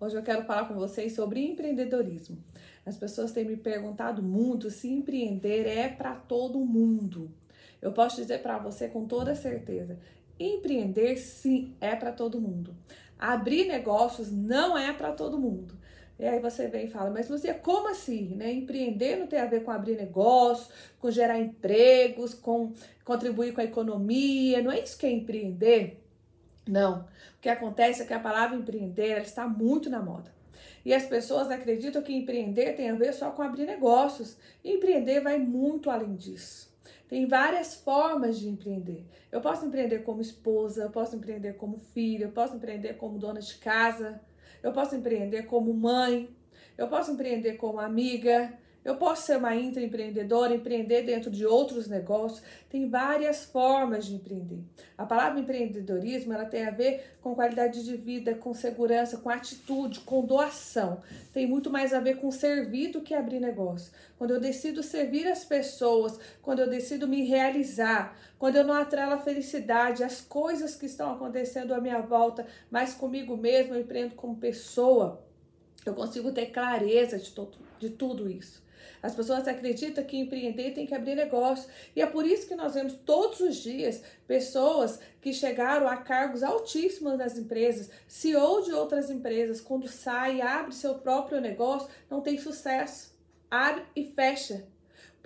Hoje eu quero falar com vocês sobre empreendedorismo. As pessoas têm me perguntado muito se empreender é para todo mundo. Eu posso dizer para você com toda certeza: empreender sim é para todo mundo. Abrir negócios não é para todo mundo. E aí você vem e fala, mas Luzia, como assim? Né? Empreender não tem a ver com abrir negócios, com gerar empregos, com contribuir com a economia. Não é isso que é empreender? Não. O que acontece é que a palavra empreender está muito na moda. E as pessoas acreditam que empreender tem a ver só com abrir negócios. E empreender vai muito além disso. Tem várias formas de empreender. Eu posso empreender como esposa, eu posso empreender como filha, eu posso empreender como dona de casa, eu posso empreender como mãe, eu posso empreender como amiga, eu posso ser uma intraempreendedora, empreender dentro de outros negócios. Tem várias formas de empreender. A palavra empreendedorismo ela tem a ver com qualidade de vida, com segurança, com atitude, com doação. Tem muito mais a ver com servir do que abrir negócio. Quando eu decido servir as pessoas, quando eu decido me realizar, quando eu não atrelo a felicidade, as coisas que estão acontecendo à minha volta, mas comigo mesmo, eu empreendo como pessoa. Eu consigo ter clareza de, todo, de tudo isso. As pessoas acreditam que empreender tem que abrir negócio. E é por isso que nós vemos todos os dias pessoas que chegaram a cargos altíssimos nas empresas, CEO de outras empresas, quando sai e abre seu próprio negócio, não tem sucesso. Abre e fecha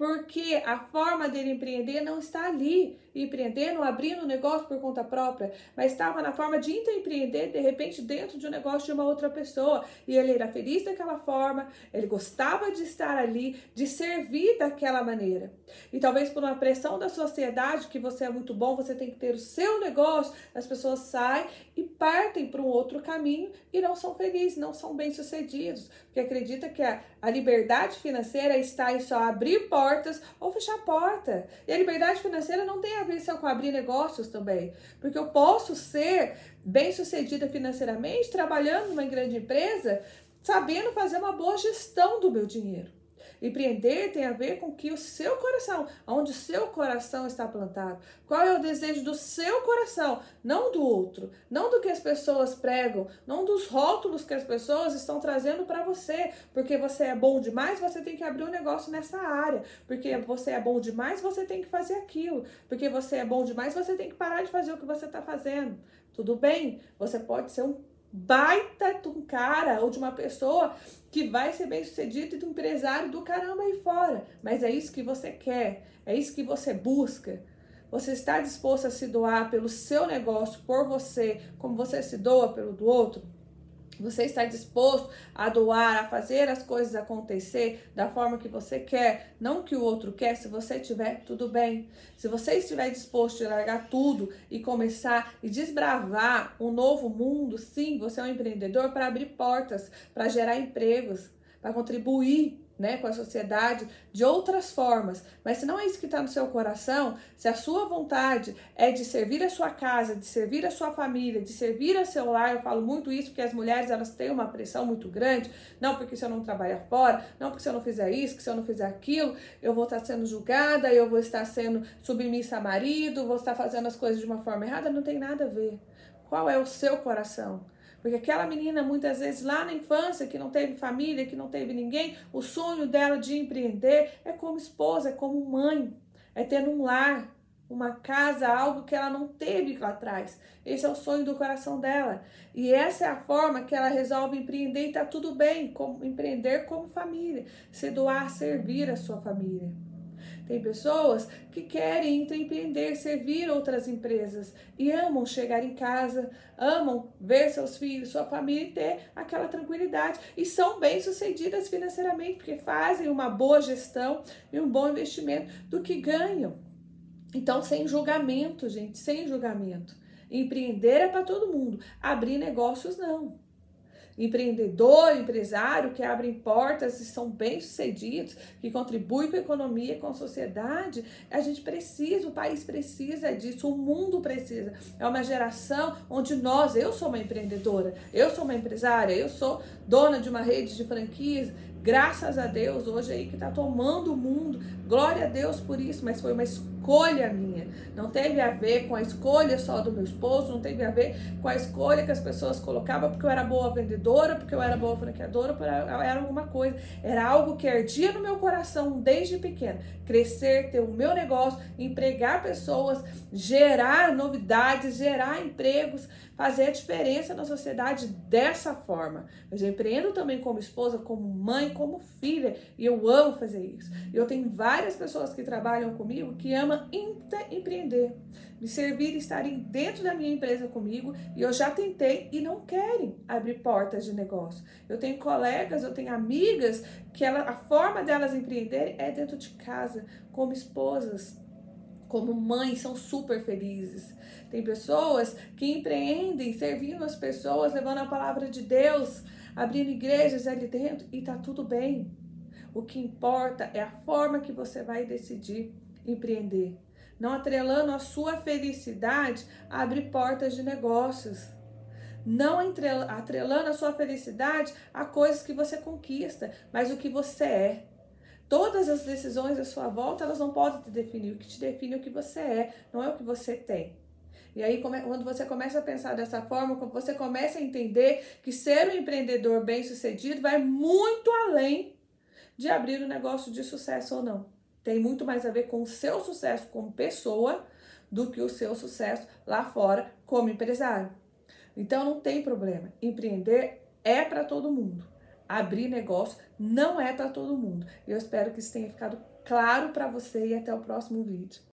porque a forma dele empreender não está ali, empreendendo, abrindo um negócio por conta própria, mas estava na forma de empreender de repente dentro de um negócio de uma outra pessoa. E ele era feliz daquela forma, ele gostava de estar ali, de servir daquela maneira. E talvez por uma pressão da sociedade que você é muito bom, você tem que ter o seu negócio, as pessoas saem e partem para um outro caminho e não são felizes, não são bem-sucedidos, porque acredita que a, a liberdade financeira está em só abrir portas ou fechar porta. E a liberdade financeira não tem a ver só com abrir negócios também, porque eu posso ser bem-sucedida financeiramente trabalhando numa grande empresa, sabendo fazer uma boa gestão do meu dinheiro. Empreender tem a ver com que o seu coração, onde o seu coração está plantado. Qual é o desejo do seu coração, não do outro, não do que as pessoas pregam, não dos rótulos que as pessoas estão trazendo para você. Porque você é bom demais, você tem que abrir um negócio nessa área. Porque você é bom demais, você tem que fazer aquilo. Porque você é bom demais, você tem que parar de fazer o que você está fazendo. Tudo bem? Você pode ser um baita de um cara ou de uma pessoa que vai ser bem sucedido e de um empresário do caramba aí fora. Mas é isso que você quer, é isso que você busca. Você está disposto a se doar pelo seu negócio, por você, como você se doa pelo do outro? Você está disposto a doar, a fazer as coisas acontecer da forma que você quer, não que o outro quer. Se você tiver, tudo bem. Se você estiver disposto a largar tudo e começar e desbravar um novo mundo, sim, você é um empreendedor para abrir portas, para gerar empregos, para contribuir né, com a sociedade de outras formas. Mas se não é isso que está no seu coração, se a sua vontade é de servir a sua casa, de servir a sua família, de servir a seu lar, eu falo muito isso porque as mulheres elas têm uma pressão muito grande. Não porque se eu não trabalhar fora, não porque se eu não fizer isso, que se eu não fizer aquilo, eu vou estar sendo julgada, eu vou estar sendo submissa a marido, vou estar fazendo as coisas de uma forma errada. Não tem nada a ver. Qual é o seu coração? Porque aquela menina, muitas vezes, lá na infância, que não teve família, que não teve ninguém, o sonho dela de empreender é como esposa, é como mãe, é ter um lar, uma casa, algo que ela não teve lá atrás. Esse é o sonho do coração dela. E essa é a forma que ela resolve empreender e tá tudo bem, como, empreender como família, se doar, servir a sua família. Tem pessoas que querem empreender, servir outras empresas e amam chegar em casa, amam ver seus filhos, sua família e ter aquela tranquilidade. E são bem-sucedidas financeiramente, porque fazem uma boa gestão e um bom investimento do que ganham. Então, sem julgamento, gente, sem julgamento. Empreender é para todo mundo, abrir negócios não empreendedor, empresário que abrem portas e são bem-sucedidos, que contribuem com a economia, com a sociedade, a gente precisa, o país precisa disso, o mundo precisa. É uma geração onde nós, eu sou uma empreendedora, eu sou uma empresária, eu sou dona de uma rede de franquias, Graças a Deus, hoje aí que está tomando o mundo. Glória a Deus por isso, mas foi uma escolha minha. Não teve a ver com a escolha só do meu esposo, não teve a ver com a escolha que as pessoas colocavam porque eu era boa vendedora, porque eu era boa franqueadora, era alguma coisa. Era algo que ardia no meu coração desde pequena. Crescer, ter o meu negócio, empregar pessoas, gerar novidades, gerar empregos, fazer a diferença na sociedade dessa forma. Mas eu empreendo também como esposa, como mãe, como filha, e eu amo fazer isso. Eu tenho várias pessoas que trabalham comigo que amam empreender, me servir e estarem dentro da minha empresa comigo, e eu já tentei e não querem abrir portas de negócio. Eu tenho colegas, eu tenho amigas que ela, a forma delas empreenderem é dentro de casa, como esposas, como mães, são super felizes. Tem pessoas que empreendem servindo as pessoas, levando a palavra de Deus, abrindo igrejas ali dentro e tá tudo bem. O que importa é a forma que você vai decidir empreender. Não atrelando a sua felicidade a abrir portas de negócios. Não atrelando a sua felicidade a coisas que você conquista, mas o que você é. Todas as decisões à sua volta, elas não podem te definir. O que te define é o que você é, não é o que você tem. E aí, quando você começa a pensar dessa forma, quando você começa a entender que ser um empreendedor bem-sucedido vai muito além de abrir um negócio de sucesso ou não. Tem muito mais a ver com o seu sucesso como pessoa do que o seu sucesso lá fora como empresário. Então não tem problema. Empreender é para todo mundo. Abrir negócio não é para todo mundo. Eu espero que isso tenha ficado claro para você e até o próximo vídeo.